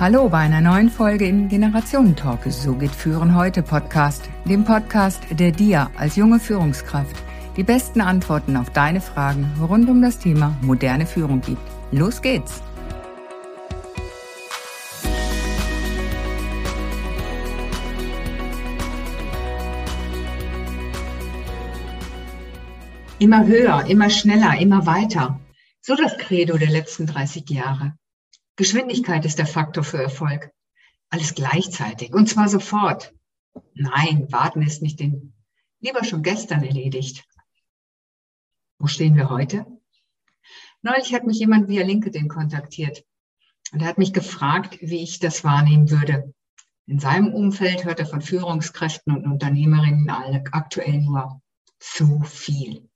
Hallo bei einer neuen Folge im Generationentalk. So geht Führen heute Podcast, dem Podcast, der dir als junge Führungskraft die besten Antworten auf deine Fragen rund um das Thema moderne Führung gibt. Los geht's! Immer höher, immer schneller, immer weiter. So das Credo der letzten 30 Jahre. Geschwindigkeit ist der Faktor für Erfolg. Alles gleichzeitig und zwar sofort. Nein, warten ist nicht den, lieber schon gestern erledigt. Wo stehen wir heute? Neulich hat mich jemand via LinkedIn kontaktiert und er hat mich gefragt, wie ich das wahrnehmen würde. In seinem Umfeld hört er von Führungskräften und Unternehmerinnen aktuell nur zu viel.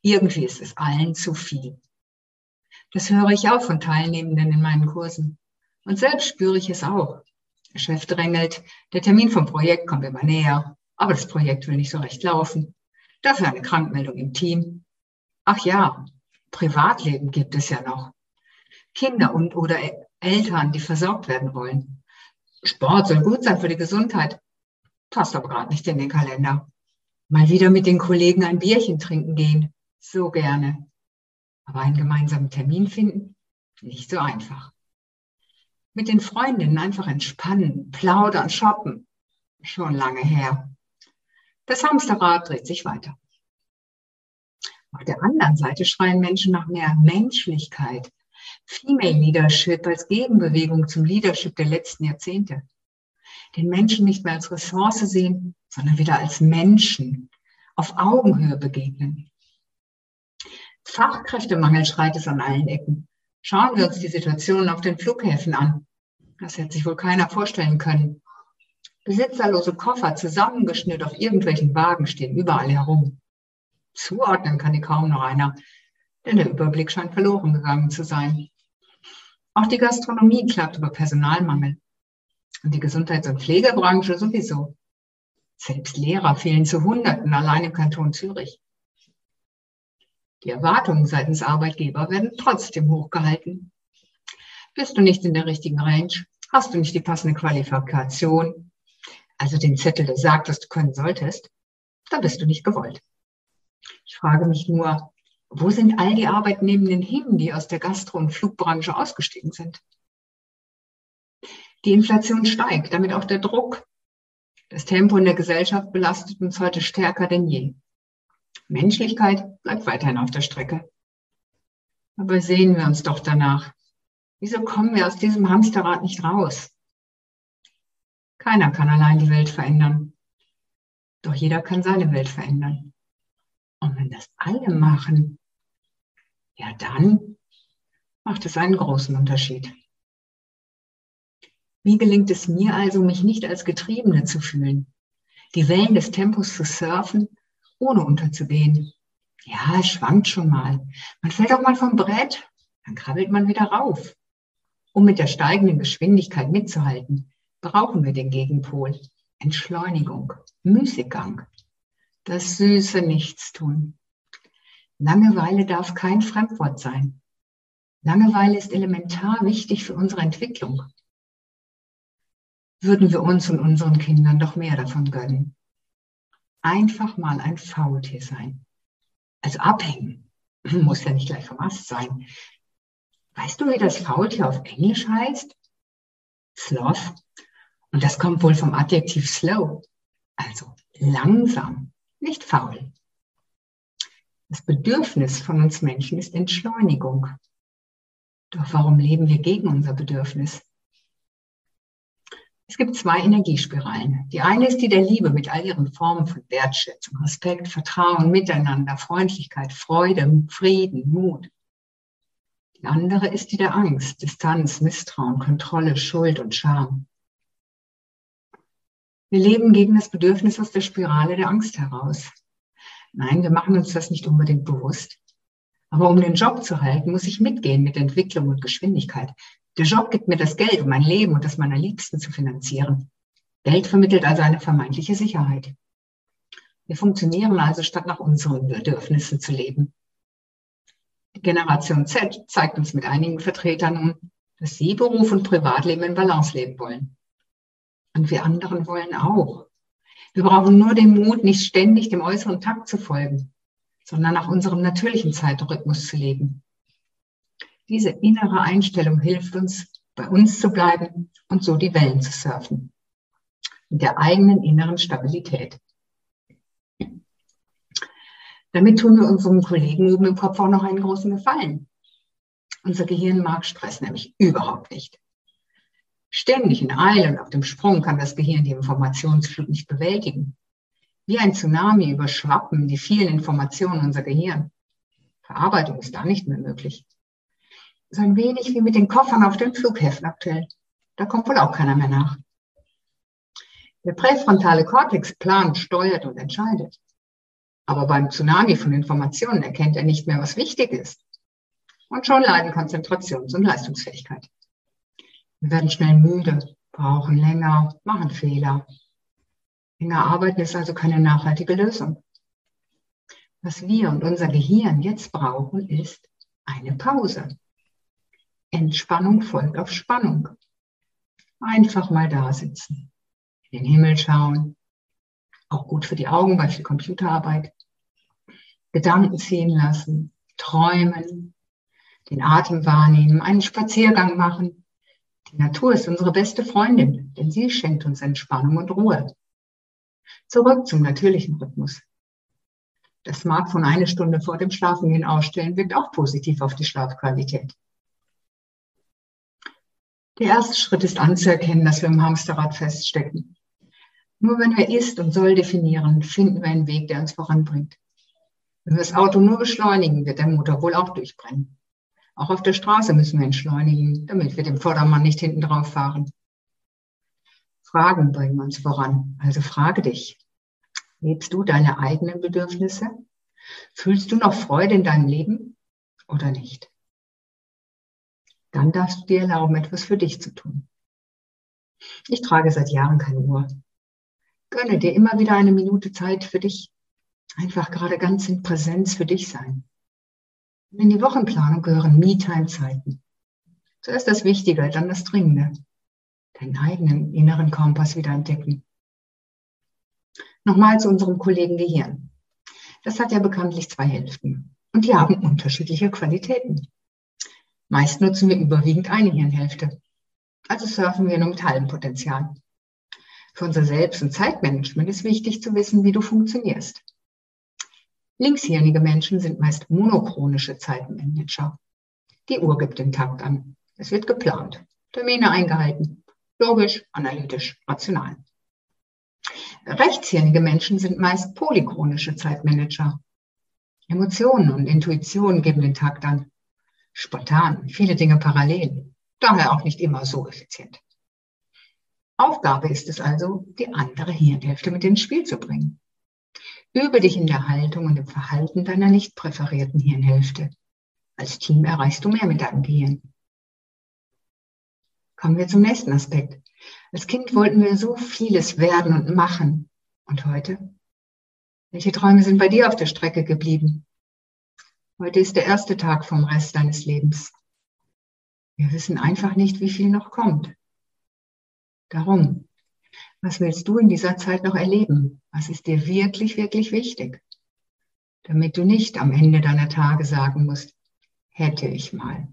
Irgendwie ist es allen zu viel. Das höre ich auch von Teilnehmenden in meinen Kursen. Und selbst spüre ich es auch. Der Chef drängelt, der Termin vom Projekt kommt immer näher, aber das Projekt will nicht so recht laufen. Dafür eine Krankmeldung im Team. Ach ja, Privatleben gibt es ja noch. Kinder und oder Eltern, die versorgt werden wollen. Sport soll gut sein für die Gesundheit. Passt aber gerade nicht in den Kalender. Mal wieder mit den Kollegen ein Bierchen trinken gehen so gerne. Aber einen gemeinsamen Termin finden, nicht so einfach. Mit den Freundinnen einfach entspannen, plaudern, shoppen, schon lange her. Das Hamsterrad dreht sich weiter. Auf der anderen Seite schreien Menschen nach mehr Menschlichkeit, Female Leadership als Gegenbewegung zum Leadership der letzten Jahrzehnte. Den Menschen nicht mehr als Ressource sehen, sondern wieder als Menschen, auf Augenhöhe begegnen. Fachkräftemangel schreit es an allen Ecken. Schauen wir uns die Situation auf den Flughäfen an. Das hätte sich wohl keiner vorstellen können. Besitzerlose Koffer zusammengeschnürt auf irgendwelchen Wagen stehen überall herum. Zuordnen kann die kaum noch einer, denn der Überblick scheint verloren gegangen zu sein. Auch die Gastronomie klagt über Personalmangel. Und die Gesundheits- und Pflegebranche sowieso. Selbst Lehrer fehlen zu Hunderten allein im Kanton Zürich. Die Erwartungen seitens Arbeitgeber werden trotzdem hochgehalten. Bist du nicht in der richtigen Range? Hast du nicht die passende Qualifikation? Also den Zettel, der sagt, was du können solltest? Dann bist du nicht gewollt. Ich frage mich nur, wo sind all die Arbeitnehmenden hin, die aus der Gastro- und Flugbranche ausgestiegen sind? Die Inflation steigt, damit auch der Druck. Das Tempo in der Gesellschaft belastet uns heute stärker denn je. Menschlichkeit bleibt weiterhin auf der Strecke. Aber sehen wir uns doch danach. Wieso kommen wir aus diesem Hamsterrad nicht raus? Keiner kann allein die Welt verändern. Doch jeder kann seine Welt verändern. Und wenn das alle machen, ja dann macht es einen großen Unterschied. Wie gelingt es mir also, mich nicht als Getriebene zu fühlen, die Wellen des Tempos zu surfen ohne unterzugehen. Ja, es schwankt schon mal. Man fällt auch mal vom Brett, dann krabbelt man wieder rauf. Um mit der steigenden Geschwindigkeit mitzuhalten, brauchen wir den Gegenpol. Entschleunigung, Müßiggang, das süße Nichtstun. Langeweile darf kein Fremdwort sein. Langeweile ist elementar wichtig für unsere Entwicklung. Würden wir uns und unseren Kindern doch mehr davon gönnen einfach mal ein Faultier sein. Also abhängen. Muss ja nicht gleich vom Ast sein. Weißt du, wie das Faultier auf Englisch heißt? Sloth. Und das kommt wohl vom Adjektiv slow. Also langsam, nicht faul. Das Bedürfnis von uns Menschen ist Entschleunigung. Doch warum leben wir gegen unser Bedürfnis? Es gibt zwei Energiespiralen. Die eine ist die der Liebe mit all ihren Formen von Wertschätzung, Respekt, Vertrauen, Miteinander, Freundlichkeit, Freude, Frieden, Mut. Die andere ist die der Angst, Distanz, Misstrauen, Kontrolle, Schuld und Scham. Wir leben gegen das Bedürfnis aus der Spirale der Angst heraus. Nein, wir machen uns das nicht unbedingt bewusst. Aber um den Job zu halten, muss ich mitgehen mit Entwicklung und Geschwindigkeit. Der Job gibt mir das Geld, um mein Leben und das meiner Liebsten zu finanzieren. Geld vermittelt also eine vermeintliche Sicherheit. Wir funktionieren also, statt nach unseren Bedürfnissen zu leben. Die Generation Z zeigt uns mit einigen Vertretern nun, dass Sie Beruf und Privatleben in Balance leben wollen. Und wir anderen wollen auch. Wir brauchen nur den Mut, nicht ständig dem äußeren Takt zu folgen, sondern nach unserem natürlichen Zeitrhythmus zu leben. Diese innere Einstellung hilft uns, bei uns zu bleiben und so die Wellen zu surfen. Mit der eigenen inneren Stabilität. Damit tun wir unserem Kollegen oben im Kopf auch noch einen großen Gefallen. Unser Gehirn mag Stress nämlich überhaupt nicht. Ständig in Eile und auf dem Sprung kann das Gehirn die Informationsflut nicht bewältigen. Wie ein Tsunami überschwappen die vielen Informationen unser Gehirn. Verarbeitung ist da nicht mehr möglich. So ein wenig wie mit den Koffern auf den Flughäfen aktuell. Da kommt wohl auch keiner mehr nach. Der präfrontale Kortex plant, steuert und entscheidet. Aber beim Tsunami von Informationen erkennt er nicht mehr, was wichtig ist. Und schon leiden Konzentrations- und Leistungsfähigkeit. Wir werden schnell müde, brauchen länger, machen Fehler. Länger arbeiten ist also keine nachhaltige Lösung. Was wir und unser Gehirn jetzt brauchen, ist eine Pause. Entspannung folgt auf Spannung. Einfach mal da sitzen, in den Himmel schauen, auch gut für die Augen bei viel Computerarbeit. Gedanken ziehen lassen, träumen, den Atem wahrnehmen, einen Spaziergang machen, die Natur ist unsere beste Freundin, denn sie schenkt uns Entspannung und Ruhe. Zurück zum natürlichen Rhythmus. Das Smartphone eine Stunde vor dem Schlafengehen ausstellen wirkt auch positiv auf die Schlafqualität. Der erste Schritt ist anzuerkennen, dass wir im Hamsterrad feststecken. Nur wenn wir ist und soll definieren, finden wir einen Weg, der uns voranbringt. Wenn wir das Auto nur beschleunigen, wird der Motor wohl auch durchbrennen. Auch auf der Straße müssen wir entschleunigen, damit wir dem Vordermann nicht hinten drauf fahren. Fragen bringen uns voran. Also frage dich, lebst du deine eigenen Bedürfnisse? Fühlst du noch Freude in deinem Leben oder nicht? Dann darfst du dir erlauben, etwas für dich zu tun. Ich trage seit Jahren keine Uhr. Gönne dir immer wieder eine Minute Zeit für dich. Einfach gerade ganz in Präsenz für dich sein. In die Wochenplanung gehören Me-Time-Zeiten. Zuerst das Wichtige, dann das Dringende. Deinen eigenen inneren Kompass wieder entdecken. Nochmal zu unserem Kollegen Gehirn. Das hat ja bekanntlich zwei Hälften und die haben unterschiedliche Qualitäten. Meist nutzen wir überwiegend eine Hirnhälfte. Also surfen wir nur mit halbem Potenzial. Für unser Selbst- und Zeitmanagement ist wichtig zu wissen, wie du funktionierst. Linkshirnige Menschen sind meist monochronische Zeitmanager. Die Uhr gibt den Takt an. Es wird geplant, Termine eingehalten, logisch, analytisch, rational. Rechtshirnige Menschen sind meist polychronische Zeitmanager. Emotionen und Intuition geben den Takt an. Spontan, viele Dinge parallel, daher auch nicht immer so effizient. Aufgabe ist es also, die andere Hirnhälfte mit ins Spiel zu bringen. Übe dich in der Haltung und im Verhalten deiner nicht präferierten Hirnhälfte. Als Team erreichst du mehr mit deinem Gehirn. Kommen wir zum nächsten Aspekt. Als Kind wollten wir so vieles werden und machen. Und heute? Welche Träume sind bei dir auf der Strecke geblieben? Heute ist der erste Tag vom Rest deines Lebens. Wir wissen einfach nicht, wie viel noch kommt. Darum, was willst du in dieser Zeit noch erleben? Was ist dir wirklich, wirklich wichtig? Damit du nicht am Ende deiner Tage sagen musst, hätte ich mal.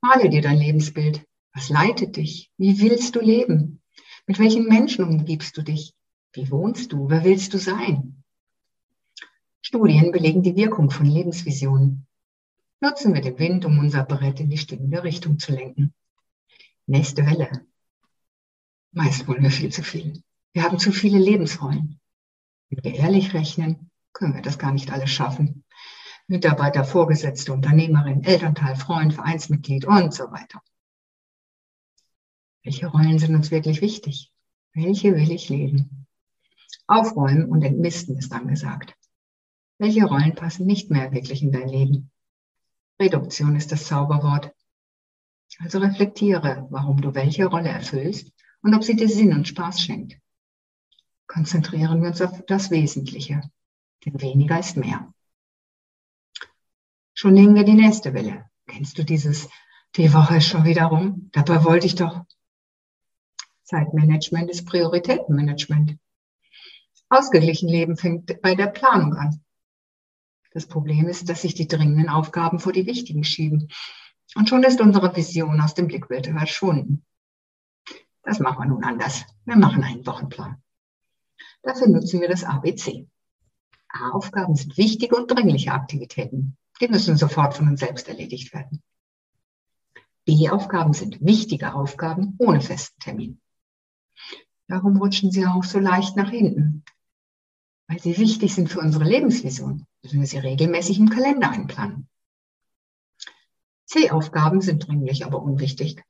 Male dir dein Lebensbild. Was leitet dich? Wie willst du leben? Mit welchen Menschen umgibst du dich? Wie wohnst du? Wer willst du sein? Studien belegen die Wirkung von Lebensvisionen. Nutzen wir den Wind, um unser Brett in die stimmende Richtung zu lenken. Nächste Welle. Meist wollen wir viel zu viel. Wir haben zu viele Lebensrollen. Wenn wir ehrlich rechnen, können wir das gar nicht alles schaffen. Mitarbeiter, Vorgesetzte, Unternehmerin, Elternteil, Freund, Vereinsmitglied und so weiter. Welche Rollen sind uns wirklich wichtig? Welche will ich leben? Aufräumen und entmisten ist angesagt. Welche Rollen passen nicht mehr wirklich in dein Leben? Reduktion ist das Zauberwort. Also reflektiere, warum du welche Rolle erfüllst und ob sie dir Sinn und Spaß schenkt. Konzentrieren wir uns auf das Wesentliche, denn weniger ist mehr. Schon nehmen wir die nächste Welle. Kennst du dieses Die Woche ist schon wieder rum. Dabei wollte ich doch. Zeitmanagement ist Prioritätenmanagement. Ausgeglichen Leben fängt bei der Planung an. Das Problem ist, dass sich die dringenden Aufgaben vor die wichtigen schieben. Und schon ist unsere Vision aus dem Blickbild verschwunden. Das machen wir nun anders. Wir machen einen Wochenplan. Dafür nutzen wir das ABC. A-Aufgaben sind wichtige und dringliche Aktivitäten. Die müssen sofort von uns selbst erledigt werden. B-Aufgaben sind wichtige Aufgaben ohne festen Termin. Darum rutschen sie auch so leicht nach hinten. Weil sie wichtig sind für unsere Lebensvision, müssen wir sie regelmäßig im Kalender einplanen. C-Aufgaben sind dringlich, aber unwichtig.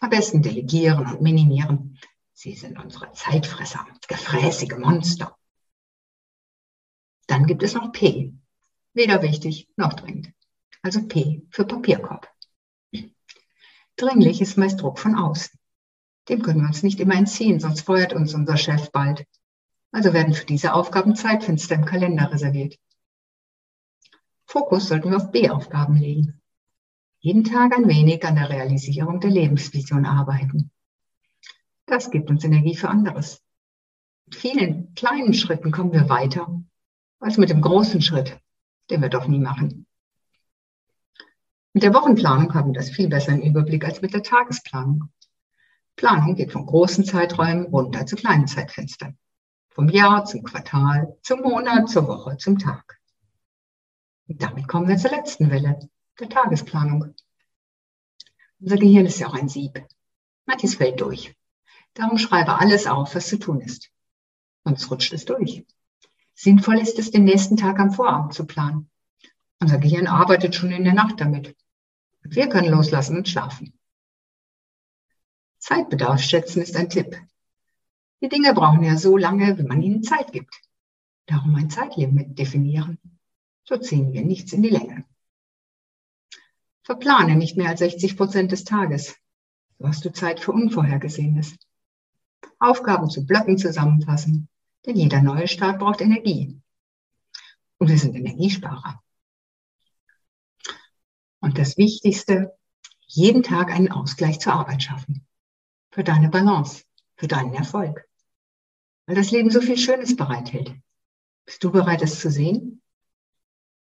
Am besten delegieren und minimieren. Sie sind unsere Zeitfresser, gefräßige Monster. Dann gibt es noch P. Weder wichtig noch dringend. Also P für Papierkorb. Dringlich ist meist Druck von außen. Dem können wir uns nicht immer entziehen, sonst feuert uns unser Chef bald. Also werden für diese Aufgaben Zeitfenster im Kalender reserviert. Fokus sollten wir auf B-Aufgaben legen. Jeden Tag ein wenig an der Realisierung der Lebensvision arbeiten. Das gibt uns Energie für anderes. Mit vielen kleinen Schritten kommen wir weiter als mit dem großen Schritt, den wir doch nie machen. Mit der Wochenplanung haben wir das viel besser im Überblick als mit der Tagesplanung. Planung geht von großen Zeiträumen runter zu kleinen Zeitfenstern. Vom Jahr zum Quartal, zum Monat, zur Woche, zum Tag. Und damit kommen wir zur letzten Welle, der Tagesplanung. Unser Gehirn ist ja auch ein Sieb. Manches fällt durch. Darum schreibe alles auf, was zu tun ist. Sonst rutscht es durch. Sinnvoll ist es, den nächsten Tag am Vorabend zu planen. Unser Gehirn arbeitet schon in der Nacht damit. Wir können loslassen und schlafen. Zeitbedarf schätzen ist ein Tipp. Die Dinge brauchen ja so lange, wie man ihnen Zeit gibt. Darum ein Zeitlimit definieren. So ziehen wir nichts in die Länge. Verplane nicht mehr als 60 Prozent des Tages. So hast du Zeit für Unvorhergesehenes. Aufgaben zu Blöcken zusammenfassen, denn jeder neue Start braucht Energie. Und wir sind Energiesparer. Und das Wichtigste, jeden Tag einen Ausgleich zur Arbeit schaffen. Für deine Balance, für deinen Erfolg. Weil das Leben so viel Schönes bereithält. Bist du bereit, es zu sehen?